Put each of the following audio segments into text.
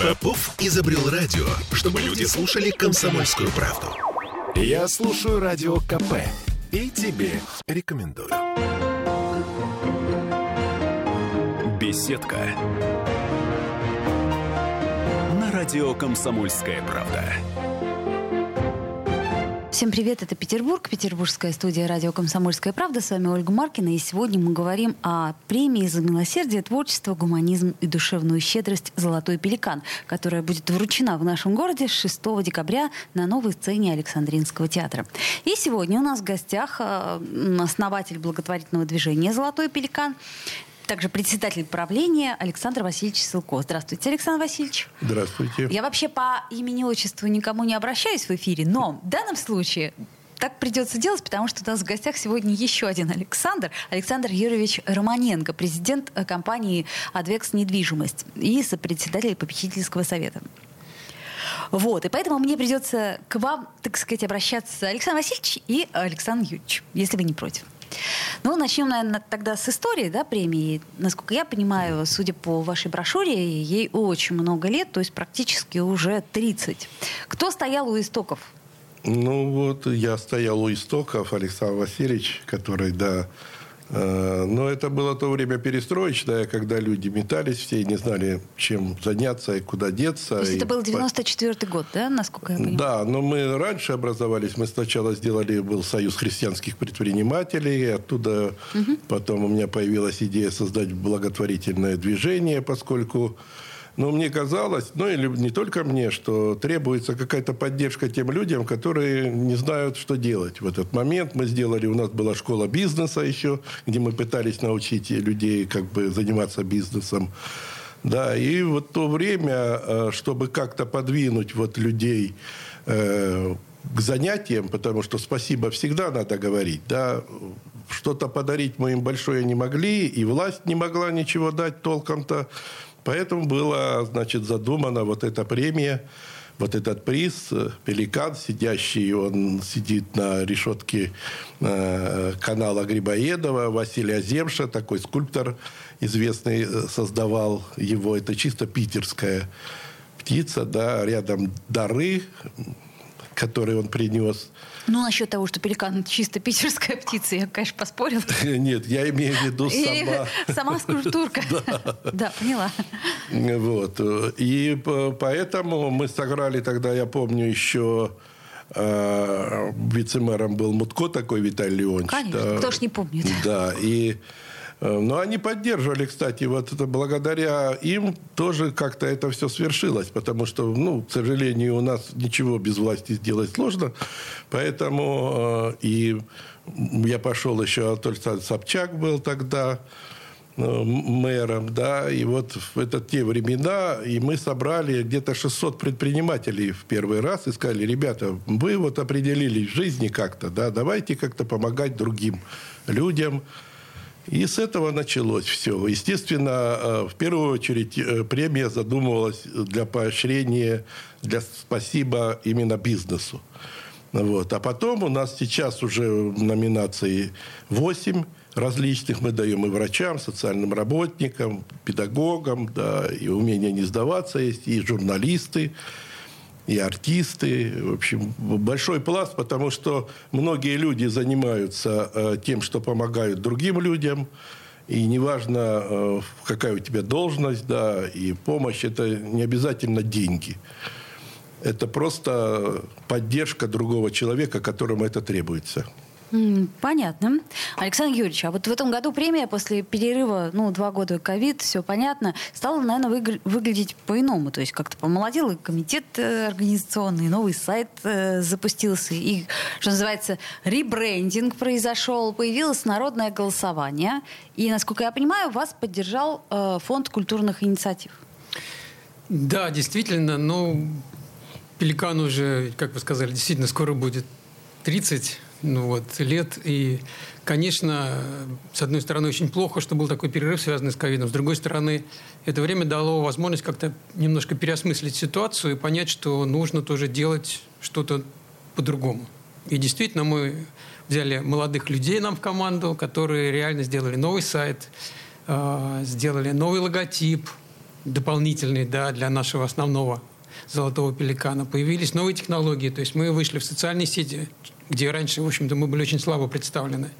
Попов изобрел радио, чтобы люди слушали комсомольскую правду. Я слушаю радио КП и тебе рекомендую. Беседка. На радио «Комсомольская правда». Всем привет, это Петербург, петербургская студия радио «Комсомольская правда». С вами Ольга Маркина, и сегодня мы говорим о премии за милосердие, творчество, гуманизм и душевную щедрость «Золотой пеликан», которая будет вручена в нашем городе с 6 декабря на новой сцене Александринского театра. И сегодня у нас в гостях э, основатель благотворительного движения «Золотой пеликан», также председатель правления Александр Васильевич Силко. Здравствуйте, Александр Васильевич. Здравствуйте. Я вообще по имени-отчеству никому не обращаюсь в эфире, но в данном случае так придется делать, потому что у нас в гостях сегодня еще один Александр, Александр Юрьевич Романенко, президент э, компании «Адвекс Недвижимость» и сопредседатель попечительского совета. Вот, и поэтому мне придется к вам, так сказать, обращаться Александр Васильевич и Александр Юрьевич, если вы не против. Ну, начнем, наверное, тогда с истории да, премии. Насколько я понимаю, судя по вашей брошюре, ей очень много лет, то есть практически уже 30. Кто стоял у истоков? Ну, вот я стоял у истоков, Александр Васильевич, который, да, но это было то время перестроечное, когда люди метались все и не знали, чем заняться и куда деться. То есть это был 94 год, да, насколько я понимаю? Да, но мы раньше образовались. Мы сначала сделали, был Союз христианских предпринимателей. Оттуда угу. потом у меня появилась идея создать благотворительное движение, поскольку но мне казалось, ну или не только мне, что требуется какая-то поддержка тем людям, которые не знают, что делать в этот момент. Мы сделали, у нас была школа бизнеса еще, где мы пытались научить людей как бы заниматься бизнесом. Да, и вот то время, э, чтобы как-то подвинуть вот людей э, к занятиям, потому что спасибо всегда надо говорить, да, что-то подарить мы им большое не могли, и власть не могла ничего дать толком-то. Поэтому была, значит, задумана вот эта премия, вот этот приз, пеликан, сидящий, он сидит на решетке э, канала Грибоедова, Василий Аземша, такой скульптор известный, э, создавал его. Это чисто питерская птица, да, рядом дары, которые он принес. Ну, насчет того, что пеликан чисто питерская птица, я, конечно, поспорила. Нет, я имею в виду сама... Сама скульптурка. Да, поняла. Вот. И поэтому мы сыграли тогда, я помню, еще э, вице-мэром был Мутко такой Виталий Леонидович. Конечно, кто ж не помнит. Да, и но они поддерживали, кстати, вот это благодаря им тоже как-то это все свершилось, потому что, ну, к сожалению, у нас ничего без власти сделать сложно, поэтому э, и я пошел еще, Анатолий Собчак был тогда, э, мэром, да, и вот в это те времена, и мы собрали где-то 600 предпринимателей в первый раз и сказали, ребята, вы вот определились в жизни как-то, да, давайте как-то помогать другим людям, и с этого началось все. Естественно, э, в первую очередь э, премия задумывалась для поощрения, для спасибо именно бизнесу. Вот. А потом у нас сейчас уже номинации 8 различных. Мы даем и врачам, социальным работникам, педагогам, да, и умение не сдаваться есть, и журналисты и артисты. В общем, большой пласт, потому что многие люди занимаются э, тем, что помогают другим людям. И неважно, э, какая у тебя должность, да, и помощь, это не обязательно деньги. Это просто поддержка другого человека, которому это требуется. Понятно. Александр Юрьевич, а вот в этом году премия после перерыва, ну, два года ковид, все понятно, стала, наверное, выгля- выглядеть по-иному. То есть как-то помолодел и комитет э, организационный, новый сайт э, запустился, и, что называется, ребрендинг произошел, появилось народное голосование. И, насколько я понимаю, вас поддержал э, фонд культурных инициатив. Да, действительно, ну, Пеликан уже, как вы сказали, действительно скоро будет 30 ну, вот, лет. И, конечно, с одной стороны, очень плохо, что был такой перерыв, связанный с ковидом. С другой стороны, это время дало возможность как-то немножко переосмыслить ситуацию и понять, что нужно тоже делать что-то по-другому. И действительно, мы взяли молодых людей нам в команду, которые реально сделали новый сайт, а, сделали новый логотип, дополнительные да, для нашего основного золотого пеликана. Появились новые технологии, то есть мы вышли в социальные сети, где раньше, в общем-то, мы были очень слабо представлены.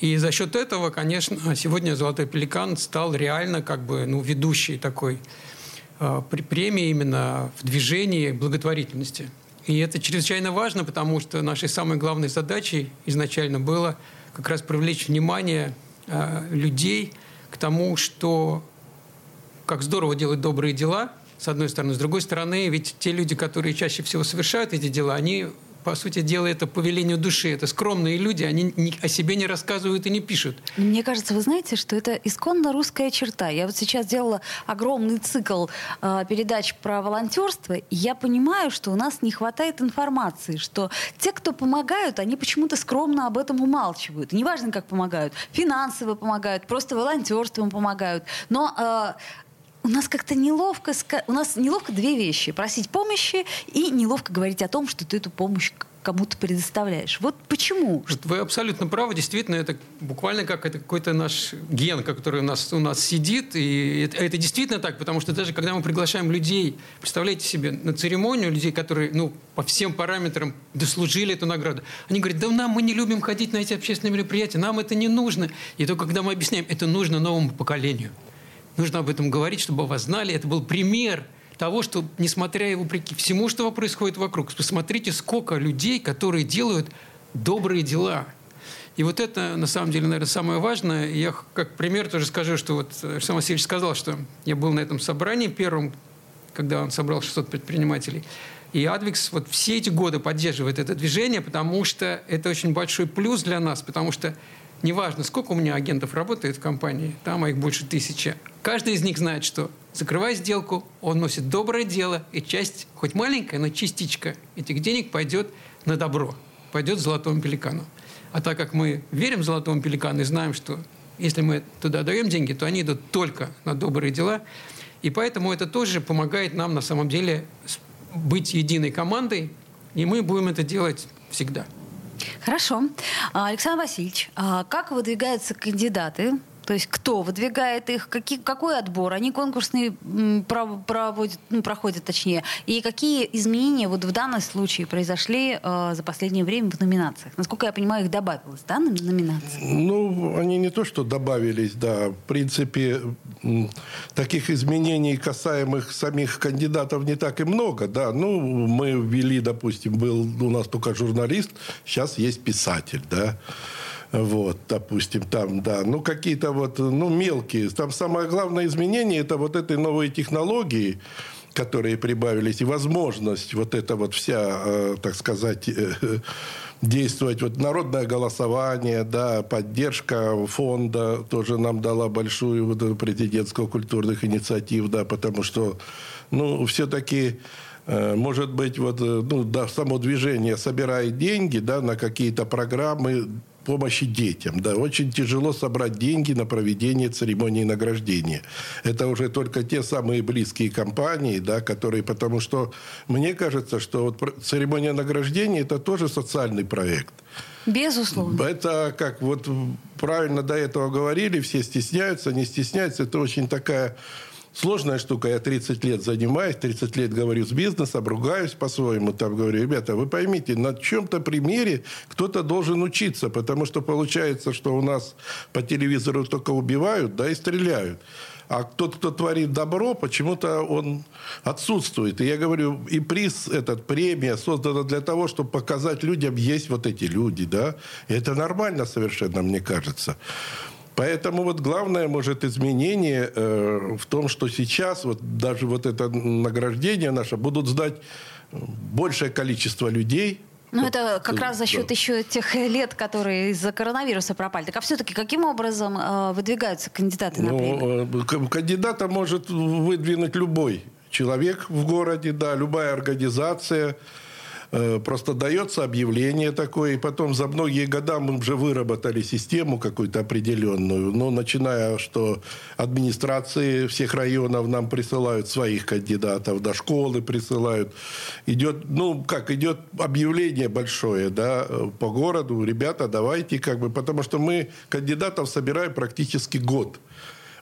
И за счет этого, конечно, сегодня «Золотой пеликан» стал реально как бы ну, ведущей такой э, премии именно в движении благотворительности. И это чрезвычайно важно, потому что нашей самой главной задачей изначально было как раз привлечь внимание э, людей к тому, что как здорово делать добрые дела, с одной стороны. С другой стороны, ведь те люди, которые чаще всего совершают эти дела, они по сути дела, это по велению души. Это скромные люди, они не, о себе не рассказывают и не пишут. Мне кажется, вы знаете, что это исконно русская черта. Я вот сейчас делала огромный цикл э, передач про волонтерство, и я понимаю, что у нас не хватает информации, что те, кто помогают, они почему-то скромно об этом умалчивают. неважно, как помогают. Финансово помогают, просто волонтерством помогают. Но э, у нас как-то неловко, у нас неловко две вещи. Просить помощи и неловко говорить о том, что ты эту помощь кому-то предоставляешь. Вот почему? Вы абсолютно правы. Действительно, это буквально как это какой-то наш ген, который у нас, у нас сидит. И это, это действительно так, потому что даже когда мы приглашаем людей, представляете себе, на церемонию людей, которые ну, по всем параметрам дослужили эту награду, они говорят, да нам мы не любим ходить на эти общественные мероприятия, нам это не нужно. И только когда мы объясняем, это нужно новому поколению. Нужно об этом говорить, чтобы вас знали. Это был пример того, что, несмотря и вопреки всему, что происходит вокруг, посмотрите, сколько людей, которые делают добрые дела. И вот это, на самом деле, наверное, самое важное. Я как пример тоже скажу, что вот Александр Васильевич сказал, что я был на этом собрании первым, когда он собрал 600 предпринимателей. И Адвикс вот все эти годы поддерживает это движение, потому что это очень большой плюс для нас, потому что неважно, сколько у меня агентов работает в компании, там их больше тысячи, каждый из них знает, что закрывая сделку, он носит доброе дело, и часть, хоть маленькая, но частичка этих денег пойдет на добро, пойдет золотому пеликану. А так как мы верим золотому пеликану и знаем, что если мы туда даем деньги, то они идут только на добрые дела, и поэтому это тоже помогает нам на самом деле быть единой командой, и мы будем это делать всегда. Хорошо. А, Александр Васильевич, а как выдвигаются кандидаты то есть кто выдвигает их, какие, какой отбор, они конкурсные проводят, ну, проходят точнее, и какие изменения вот в данном случае произошли э, за последнее время в номинациях? Насколько я понимаю, их добавилось, да, на номинации? Ну, они не то, что добавились, да. В принципе, таких изменений, касаемых самих кандидатов, не так и много, да. Ну, мы ввели, допустим, был у нас только журналист, сейчас есть писатель, да. Вот, допустим, там, да. Ну, какие-то вот, ну, мелкие. Там самое главное изменение – это вот этой новые технологии, которые прибавились, и возможность вот это вот вся, э, так сказать, э, действовать. Вот народное голосование, да, поддержка фонда тоже нам дала большую вот, президентскую культурных инициатив, да, потому что, ну, все-таки э, может быть, вот, ну, да, само движение собирает деньги, да, на какие-то программы, помощи детям. Да, очень тяжело собрать деньги на проведение церемонии награждения. Это уже только те самые близкие компании, да, которые, потому что мне кажется, что вот церемония награждения это тоже социальный проект. Безусловно. Это, как вот правильно до этого говорили, все стесняются, не стесняются. Это очень такая Сложная штука. Я 30 лет занимаюсь, 30 лет говорю с бизнесом, ругаюсь по-своему. Там говорю, ребята, вы поймите, на чем-то примере кто-то должен учиться, потому что получается, что у нас по телевизору только убивают, да, и стреляют. А тот, кто творит добро, почему-то он отсутствует. И я говорю, и приз, этот премия создана для того, чтобы показать людям, есть вот эти люди, да. И это нормально совершенно, мне кажется. Поэтому вот главное, может, изменение э, в том, что сейчас вот даже вот это награждение наше будут сдать большее количество людей, ну, это как раз за счет да. еще тех лет, которые из-за коронавируса пропали. Так а все-таки каким образом э, выдвигаются кандидаты на премию? Ну, кандидата может выдвинуть любой человек в городе, да, любая организация. Э, просто дается объявление такое, и потом за многие года мы уже выработали систему какую-то определенную. Но начиная, что администрации всех районов нам присылают своих кандидатов, до школы присылают. Идет, ну, как, идет объявление большое, да, по городу. Ребята, давайте, как бы, потому что мы кандидатов собираем практически год.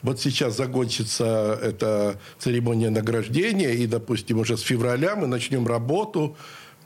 вот сейчас закончится эта церемония награждения, и, допустим, уже с февраля мы начнем работу,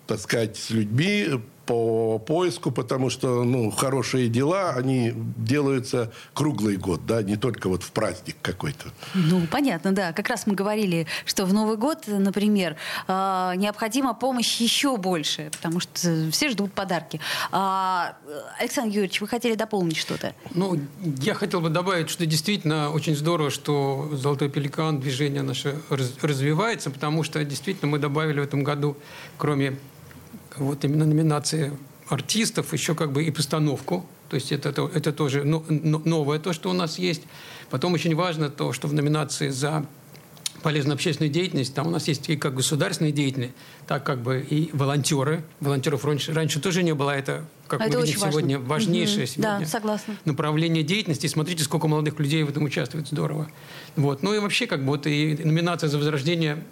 так сказать, с людьми, по поиску, потому что ну, хорошие дела, они делаются круглый год, да, не только вот в праздник какой-то. Ну, понятно, да. Как раз мы говорили, что в Новый год, например, э, необходима помощь еще больше, потому что все ждут подарки. А, Александр Юрьевич, вы хотели дополнить что-то? Ну, я хотел бы добавить, что действительно очень здорово, что «Золотой пеликан», движение наше развивается, потому что действительно мы добавили в этом году, кроме вот именно номинации артистов, еще как бы и постановку. То есть это, это, это тоже новое то, что у нас есть. Потом очень важно то, что в номинации за полезную общественную деятельность, там у нас есть и как государственные деятельные, так как бы и волонтеры. Волонтеров раньше, раньше тоже не было, это, как а мы это видим сегодня, важно. важнейшее угу. сегодня да, согласна. направление деятельности. смотрите, сколько молодых людей в этом участвует, здорово. Вот. Ну и вообще, как бы вот и номинация за возрождение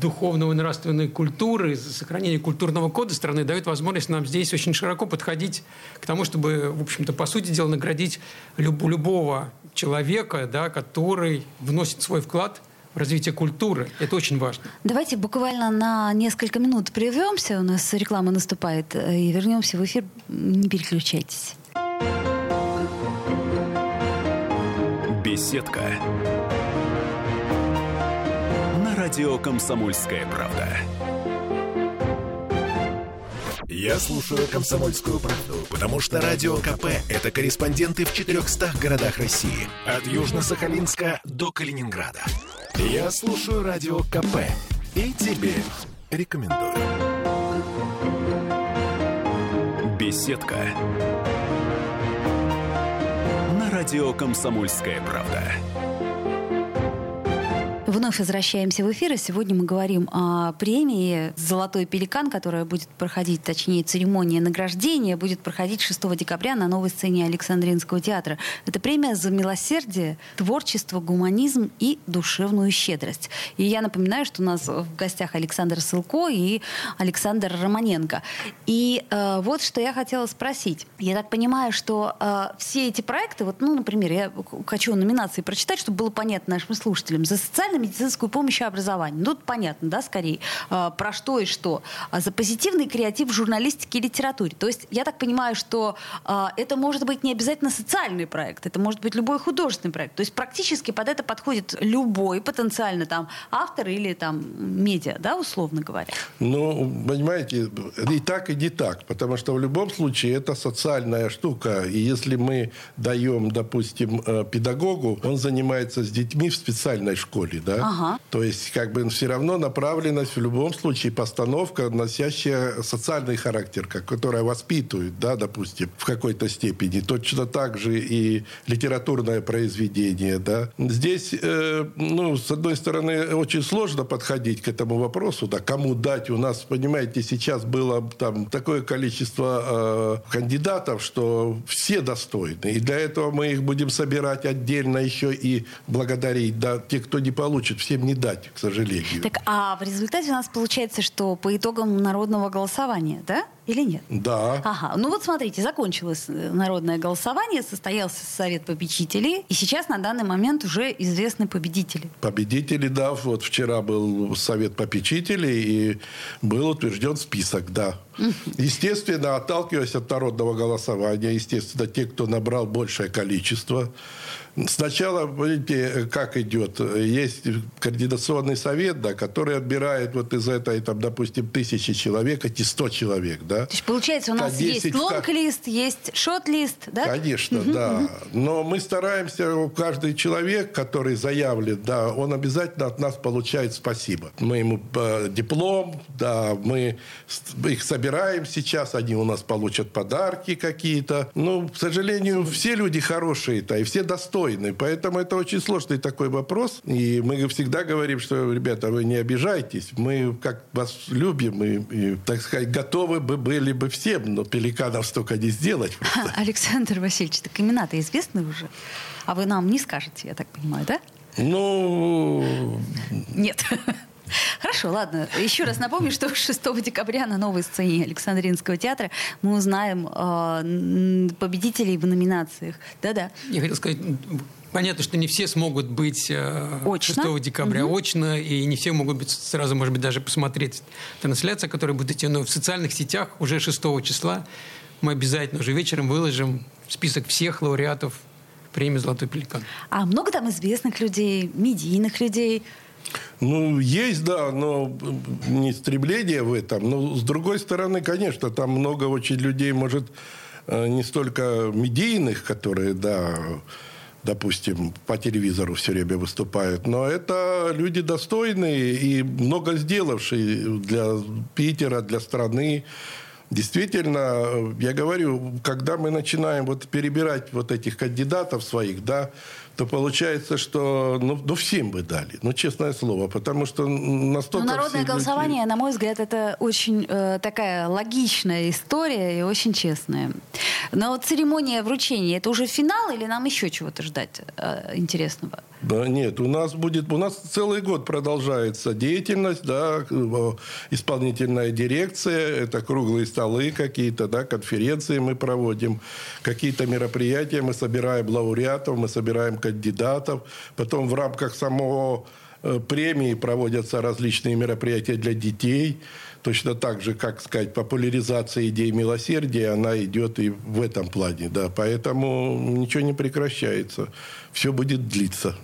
духовного и нравственной культуры, за сохранение культурного кода страны дает возможность нам здесь очень широко подходить к тому, чтобы, в общем-то, по сути дела, наградить люб- любого человека, да, который вносит свой вклад – развитие культуры. Это очень важно. Давайте буквально на несколько минут прервемся. У нас реклама наступает. Э, и вернемся в эфир. Не переключайтесь. Беседка. На радио «Комсомольская правда». Я слушаю «Комсомольскую правду», потому что «Радио КП» — это корреспонденты в 400 городах России. От Южно-Сахалинска до Калининграда. Я слушаю радио КП и тебе рекомендую. Беседка. На радио Комсомольская правда. Вновь возвращаемся в эфир, и сегодня мы говорим о премии «Золотой пеликан», которая будет проходить, точнее, церемония награждения будет проходить 6 декабря на новой сцене Александринского театра. Это премия за милосердие, творчество, гуманизм и душевную щедрость. И я напоминаю, что у нас в гостях Александр Сылко и Александр Романенко. И э, вот что я хотела спросить. Я так понимаю, что э, все эти проекты, вот, ну, например, я хочу номинации прочитать, чтобы было понятно нашим слушателям. За социальный медицинскую помощь и образование. Ну, тут понятно, да, скорее, а, про что и что. А за позитивный креатив в журналистике и литературе. То есть я так понимаю, что а, это может быть не обязательно социальный проект, это может быть любой художественный проект. То есть практически под это подходит любой потенциально там автор или там медиа, да, условно говоря. Ну, понимаете, и так, и не так. Потому что в любом случае это социальная штука. И если мы даем, допустим, э, педагогу, он занимается с детьми в специальной школе, да? Ага. То есть, как бы все равно направленность в любом случае постановка, носящая социальный характер, как, которая воспитывает, да, допустим, в какой-то степени. Точно так же и литературное произведение, да. Здесь, э, ну, с одной стороны, очень сложно подходить к этому вопросу, да, кому дать. У нас, понимаете, сейчас было там такое количество э, кандидатов, что все достойны. И для этого мы их будем собирать отдельно еще и благодарить, да, те, кто не получит получит, всем не дать, к сожалению. Так, а в результате у нас получается, что по итогам народного голосования, да? Или нет? Да. Ага. Ну вот смотрите, закончилось э, народное голосование, состоялся совет победителей, и сейчас на данный момент уже известны победители. Победители, да. Вот вчера был совет попечителей, и был утвержден список, да. Естественно, отталкиваясь от народного голосования, естественно, те, кто набрал большее количество, Сначала, видите, как идет. Есть координационный совет, да, который отбирает вот из этой, там, допустим, тысячи человек, эти сто человек, да. То есть, получается, у нас есть лонг-лист, есть шот-лист, да? Конечно, угу, да. Угу. Но мы стараемся, каждый человек, который заявлен, да, он обязательно от нас получает спасибо. Мы ему э, диплом, да, мы их собираем сейчас, они у нас получат подарки какие-то. Ну, к сожалению, все люди хорошие-то, и все достойны. Поэтому это очень сложный такой вопрос. И мы всегда говорим, что, ребята, вы не обижайтесь. Мы как вас любим и, и так сказать, готовы бы были бы всем, но пеликанов столько не сделать. Александр Васильевич, так имена-то известны уже. А вы нам не скажете, я так понимаю, да? Ну... Нет. Хорошо, ладно. Еще раз напомню, что 6 декабря на новой сцене Александринского театра мы узнаем э, победителей в номинациях. Да-да. Я хотел сказать, Понятно, что не все смогут быть э, очно? 6 декабря угу. очно, и не все могут быть сразу, может быть, даже посмотреть трансляцию, которая будет идти. Но в социальных сетях уже 6 числа мы обязательно уже вечером выложим список всех лауреатов премии «Золотой пеликан». А много там известных людей, медийных людей? Ну, есть, да, но не стремление в этом. Но, с другой стороны, конечно, там много очень людей, может, э, не столько медийных, которые, да, допустим, по телевизору все время выступают. Но это люди достойные и много сделавшие для Питера, для страны. Действительно, я говорю, когда мы начинаем вот перебирать вот этих кандидатов своих, да, то получается, что ну, ну всем бы дали, ну честное слово, потому что настолько... Ну, народное голосование, люди... на мой взгляд, это очень э, такая логичная история и очень честная. Но вот церемония вручения, это уже финал или нам еще чего-то ждать э, интересного? Да нет, у нас будет, у нас целый год продолжается деятельность, да, исполнительная дирекция, это круглые столы какие-то, да, конференции мы проводим, какие-то мероприятия, мы собираем лауреатов, мы собираем кандидатов, потом в рамках самого премии проводятся различные мероприятия для детей, точно так же, как сказать, популяризация идеи милосердия, она идет и в этом плане, да, поэтому ничего не прекращается, все будет длиться.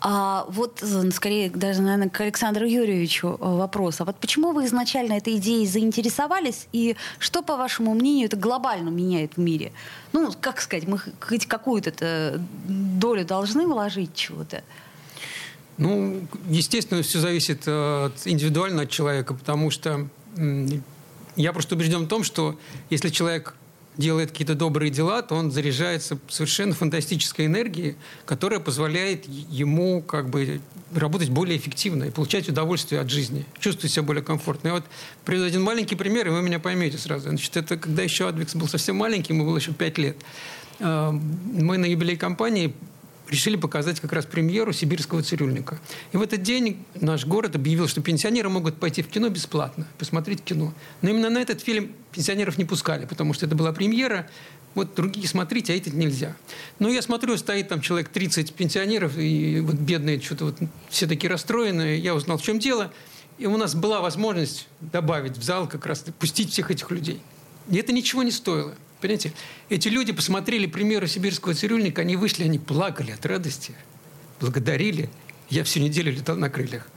А вот, э, скорее, даже, наверное, к Александру Юрьевичу э, вопрос. А вот почему вы изначально этой идеей заинтересовались, и что, по вашему мнению, это глобально меняет в мире? Ну, как сказать, мы хоть какую-то долю должны вложить чего-то? Ну, естественно, все зависит от, индивидуально от человека, потому что я просто убежден в том, что если человек делает какие-то добрые дела, то он заряжается совершенно фантастической энергией, которая позволяет ему как бы работать более эффективно и получать удовольствие от жизни, чувствовать себя более комфортно. И вот приведу один маленький пример, и вы меня поймете сразу. Значит, это когда еще Адвикс был совсем маленький, ему было еще 5 лет. А, мы на юбилей компании решили показать как раз премьеру «Сибирского цирюльника». И в этот день наш город объявил, что пенсионеры могут пойти в кино бесплатно, посмотреть кино. Но именно на этот фильм пенсионеров не пускали, потому что это была премьера, вот другие смотрите, а этот нельзя. Но я смотрю, стоит там человек 30 пенсионеров, и вот бедные что-то вот все такие расстроенные. Я узнал, в чем дело. И у нас была возможность добавить в зал как раз, пустить всех этих людей. И это ничего не стоило. Понимаете, эти люди посмотрели примеры сибирского цирюльника, они вышли, они плакали от радости, благодарили. Я всю неделю летал на крыльях.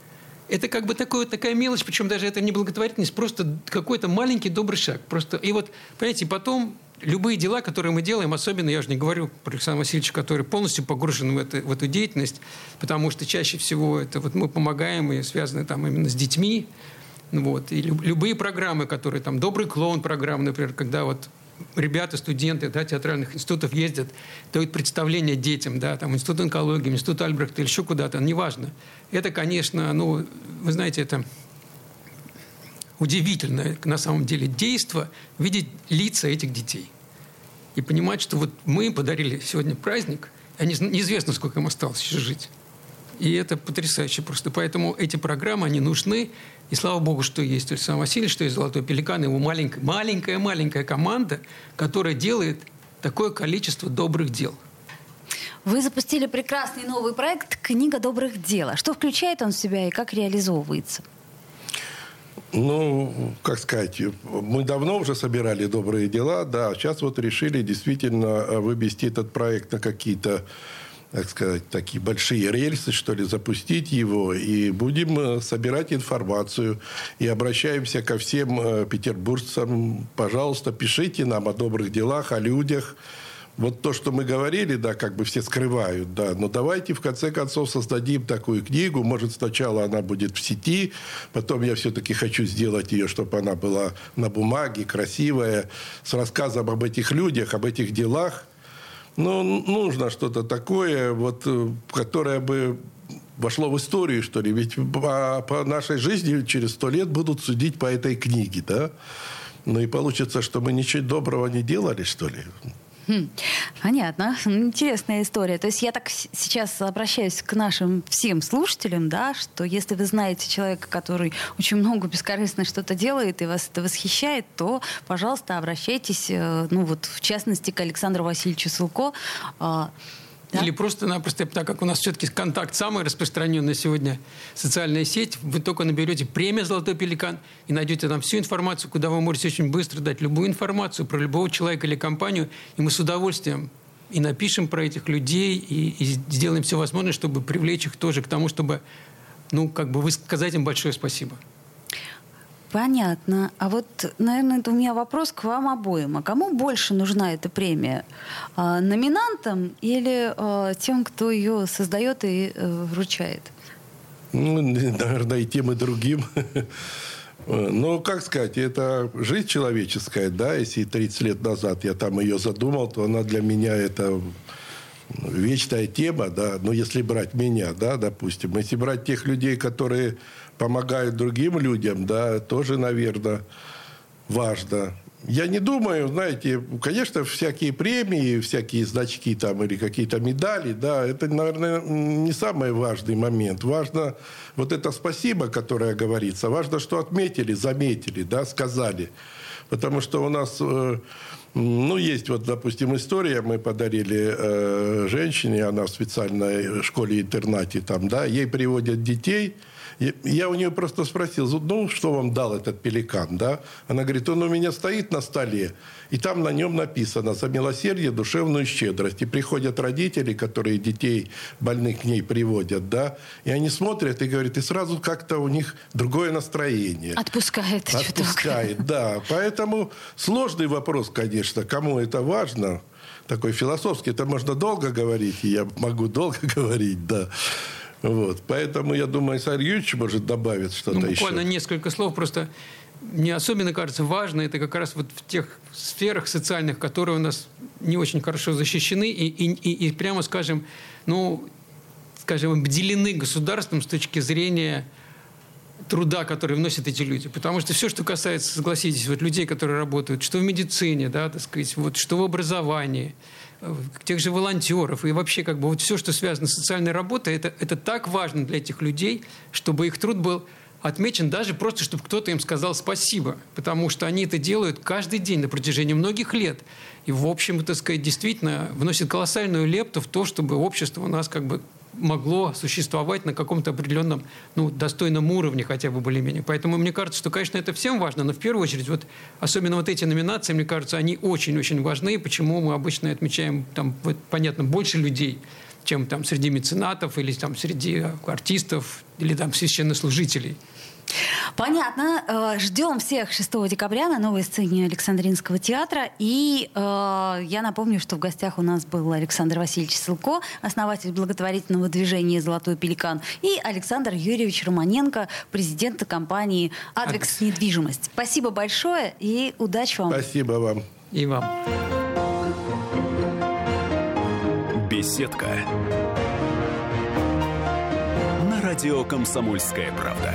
Это как бы такое, такая мелочь, причем даже это не благотворительность, просто какой-то маленький добрый шаг. Просто, и вот, понимаете, потом любые дела, которые мы делаем, особенно, я же не говорю про Александра Васильевича, который полностью погружен в, это, в эту деятельность, потому что чаще всего это вот мы помогаем и связаны там именно с детьми, вот, и любые программы, которые там, добрый клоун программа, например, когда вот ребята, студенты да, театральных институтов ездят, дают представления детям, да, там, институт онкологии, институт Альбрехта или еще куда-то, неважно. Это, конечно, ну, вы знаете, это удивительное на самом деле действо видеть лица этих детей. И понимать, что вот мы подарили сегодня праздник, а неизвестно, сколько им осталось еще жить. И это потрясающе просто. Поэтому эти программы, они нужны. И слава богу, что есть Александр Васильевич, что есть «Золотой пеликан», его маленькая, маленькая-маленькая команда, которая делает такое количество добрых дел. Вы запустили прекрасный новый проект «Книга добрых дел». А что включает он в себя и как реализовывается? Ну, как сказать, мы давно уже собирали добрые дела, да, сейчас вот решили действительно вывести этот проект на какие-то так сказать, такие большие рельсы, что ли, запустить его, и будем э, собирать информацию. И обращаемся ко всем э, петербуржцам. Пожалуйста, пишите нам о добрых делах, о людях. Вот то, что мы говорили, да, как бы все скрывают, да, но давайте в конце концов создадим такую книгу. Может, сначала она будет в сети, потом я все-таки хочу сделать ее, чтобы она была на бумаге, красивая, с рассказом об этих людях, об этих делах. Ну, нужно что-то такое, вот, э, которое бы вошло в историю, что ли. Ведь по нашей жизни через сто лет будут судить по этой книге, да? Ну и получится, что мы ничего доброго не делали, что ли. Хм, понятно. Интересная история. То есть я так сейчас обращаюсь к нашим всем слушателям, да, что если вы знаете человека, который очень много бескорыстно что-то делает и вас это восхищает, то, пожалуйста, обращайтесь, э, ну вот в частности, к Александру Васильевичу Сылко. Да? Или просто-напросто, так как у нас все-таки контакт самый распространенный сегодня социальная сеть, вы только наберете премия «Золотой пеликан» и найдете там всю информацию, куда вы можете очень быстро дать любую информацию про любого человека или компанию, и мы с удовольствием и напишем про этих людей, и, и сделаем все возможное, чтобы привлечь их тоже к тому, чтобы, ну, как бы сказать им большое спасибо. Понятно. А вот, наверное, это у меня вопрос к вам обоим. А кому больше нужна эта премия? А, номинантам или а, тем, кто ее создает и а, вручает? Ну, наверное, и тем, и другим. Ну, как сказать, это жизнь человеческая, да, если 30 лет назад я там ее задумал, то она для меня это вечная тема, да, но если брать меня, да, допустим, если брать тех людей, которые помогают другим людям, да, тоже, наверное, важно. Я не думаю, знаете, конечно, всякие премии, всякие значки там или какие-то медали, да, это, наверное, не самый важный момент. Важно вот это спасибо, которое говорится, важно, что отметили, заметили, да, сказали. Потому что у нас, э, ну, есть вот, допустим, история, мы подарили э, женщине, она в специальной школе-интернате там, да, ей приводят детей – я у нее просто спросил, ну, что вам дал этот пеликан, да? Она говорит, он у меня стоит на столе, и там на нем написано «За милосердие, душевную щедрость». И приходят родители, которые детей больных к ней приводят, да, и они смотрят и говорят, и сразу как-то у них другое настроение. Отпускает. Отпускает, да. Поэтому сложный вопрос, конечно, кому это важно. Такой философский, это можно долго говорить, и я могу долго говорить, да. Вот. Поэтому, я думаю, Исаир Юрьевич может добавить что-то ну, буквально еще. несколько слов. Просто мне особенно кажется важно, это как раз вот в тех сферах социальных, которые у нас не очень хорошо защищены и, и, и, и прямо скажем, ну, скажем, обделены государством с точки зрения труда, который вносят эти люди. Потому что все, что касается, согласитесь, вот людей, которые работают, что в медицине, да, так сказать, вот, что в образовании, тех же волонтеров и вообще как бы вот все, что связано с социальной работой, это, это так важно для этих людей, чтобы их труд был отмечен даже просто, чтобы кто-то им сказал спасибо, потому что они это делают каждый день на протяжении многих лет. И, в общем, так сказать, действительно вносит колоссальную лепту в то, чтобы общество у нас как бы могло существовать на каком-то определенном, ну, достойном уровне хотя бы более-менее. Поэтому мне кажется, что, конечно, это всем важно, но в первую очередь, вот, особенно вот эти номинации, мне кажется, они очень-очень важны. Почему мы обычно отмечаем, там, вот, понятно, больше людей, чем там среди меценатов или там среди артистов или там священнослужителей. Понятно. Э, ждем всех 6 декабря на новой сцене Александринского театра. И э, я напомню, что в гостях у нас был Александр Васильевич Сылко, основатель благотворительного движения «Золотой пеликан», и Александр Юрьевич Романенко, президент компании «Адвекс недвижимость». Спасибо большое и удачи вам. Спасибо вам. И вам. Беседка. На радио «Комсомольская правда».